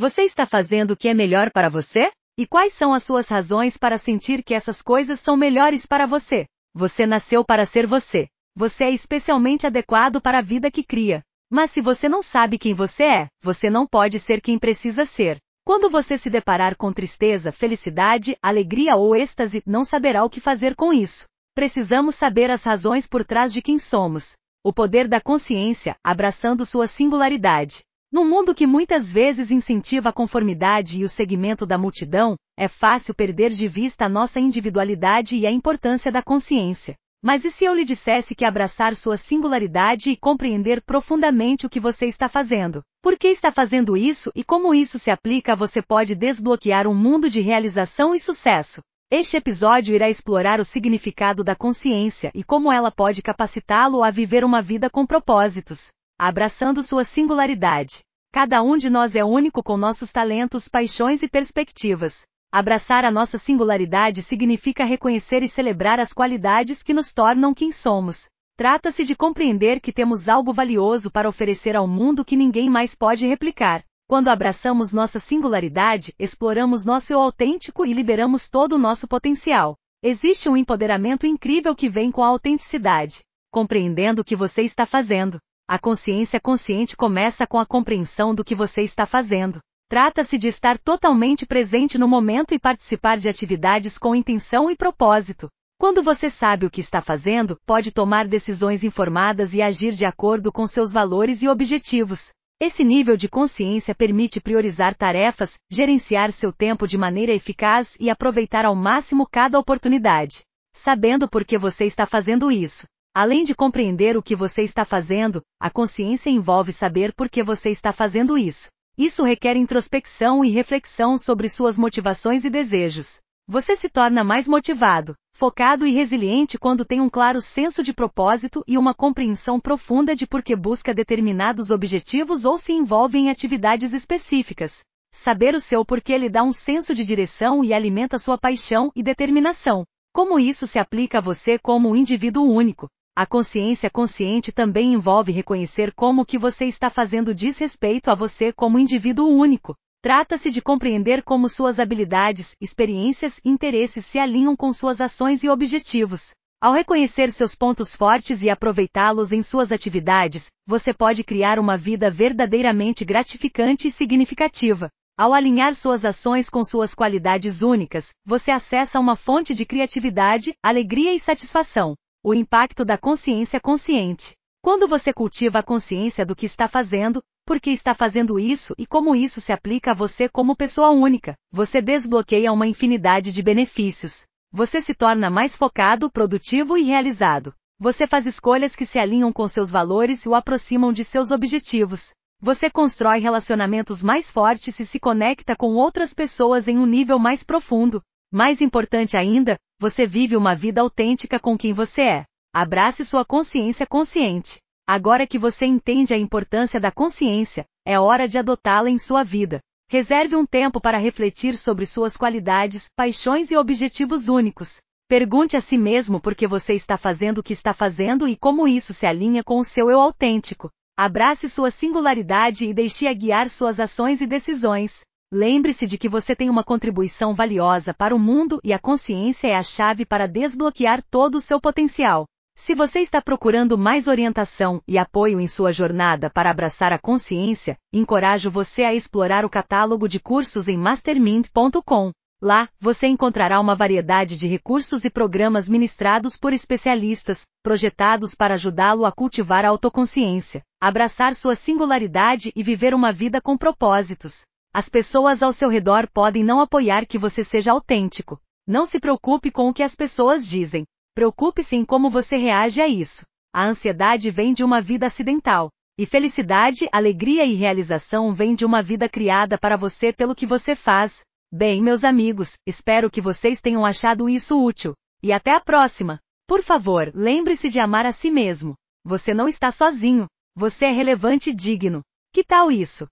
Você está fazendo o que é melhor para você? E quais são as suas razões para sentir que essas coisas são melhores para você? Você nasceu para ser você. Você é especialmente adequado para a vida que cria. Mas se você não sabe quem você é, você não pode ser quem precisa ser. Quando você se deparar com tristeza, felicidade, alegria ou êxtase, não saberá o que fazer com isso. Precisamos saber as razões por trás de quem somos. O poder da consciência, abraçando sua singularidade. Num mundo que muitas vezes incentiva a conformidade e o segmento da multidão, é fácil perder de vista a nossa individualidade e a importância da consciência. Mas e se eu lhe dissesse que abraçar sua singularidade e compreender profundamente o que você está fazendo? Por que está fazendo isso e como isso se aplica você pode desbloquear um mundo de realização e sucesso? Este episódio irá explorar o significado da consciência e como ela pode capacitá-lo a viver uma vida com propósitos abraçando sua singularidade. Cada um de nós é único com nossos talentos, paixões e perspectivas. Abraçar a nossa singularidade significa reconhecer e celebrar as qualidades que nos tornam quem somos. Trata-se de compreender que temos algo valioso para oferecer ao mundo que ninguém mais pode replicar. Quando abraçamos nossa singularidade, exploramos nosso eu autêntico e liberamos todo o nosso potencial. Existe um empoderamento incrível que vem com a autenticidade. Compreendendo o que você está fazendo. A consciência consciente começa com a compreensão do que você está fazendo. Trata-se de estar totalmente presente no momento e participar de atividades com intenção e propósito. Quando você sabe o que está fazendo, pode tomar decisões informadas e agir de acordo com seus valores e objetivos. Esse nível de consciência permite priorizar tarefas, gerenciar seu tempo de maneira eficaz e aproveitar ao máximo cada oportunidade. Sabendo por que você está fazendo isso, Além de compreender o que você está fazendo, a consciência envolve saber por que você está fazendo isso. Isso requer introspecção e reflexão sobre suas motivações e desejos. Você se torna mais motivado, focado e resiliente quando tem um claro senso de propósito e uma compreensão profunda de por que busca determinados objetivos ou se envolve em atividades específicas. Saber o seu porquê lhe dá um senso de direção e alimenta sua paixão e determinação. Como isso se aplica a você como um indivíduo único? A consciência consciente também envolve reconhecer como o que você está fazendo diz respeito a você como indivíduo único. Trata-se de compreender como suas habilidades, experiências e interesses se alinham com suas ações e objetivos. Ao reconhecer seus pontos fortes e aproveitá-los em suas atividades, você pode criar uma vida verdadeiramente gratificante e significativa. Ao alinhar suas ações com suas qualidades únicas, você acessa uma fonte de criatividade, alegria e satisfação. O impacto da consciência consciente. Quando você cultiva a consciência do que está fazendo, por que está fazendo isso e como isso se aplica a você como pessoa única, você desbloqueia uma infinidade de benefícios. Você se torna mais focado, produtivo e realizado. Você faz escolhas que se alinham com seus valores e o aproximam de seus objetivos. Você constrói relacionamentos mais fortes e se conecta com outras pessoas em um nível mais profundo. Mais importante ainda, você vive uma vida autêntica com quem você é. Abrace sua consciência consciente. Agora que você entende a importância da consciência, é hora de adotá-la em sua vida. Reserve um tempo para refletir sobre suas qualidades, paixões e objetivos únicos. Pergunte a si mesmo por que você está fazendo o que está fazendo e como isso se alinha com o seu eu autêntico. Abrace sua singularidade e deixe-a guiar suas ações e decisões. Lembre-se de que você tem uma contribuição valiosa para o mundo e a consciência é a chave para desbloquear todo o seu potencial. Se você está procurando mais orientação e apoio em sua jornada para abraçar a consciência, encorajo você a explorar o catálogo de cursos em mastermind.com. Lá, você encontrará uma variedade de recursos e programas ministrados por especialistas, projetados para ajudá-lo a cultivar a autoconsciência, abraçar sua singularidade e viver uma vida com propósitos. As pessoas ao seu redor podem não apoiar que você seja autêntico. Não se preocupe com o que as pessoas dizem. Preocupe-se em como você reage a isso. A ansiedade vem de uma vida acidental. E felicidade, alegria e realização vêm de uma vida criada para você pelo que você faz. Bem, meus amigos, espero que vocês tenham achado isso útil. E até a próxima! Por favor, lembre-se de amar a si mesmo. Você não está sozinho. Você é relevante e digno. Que tal isso?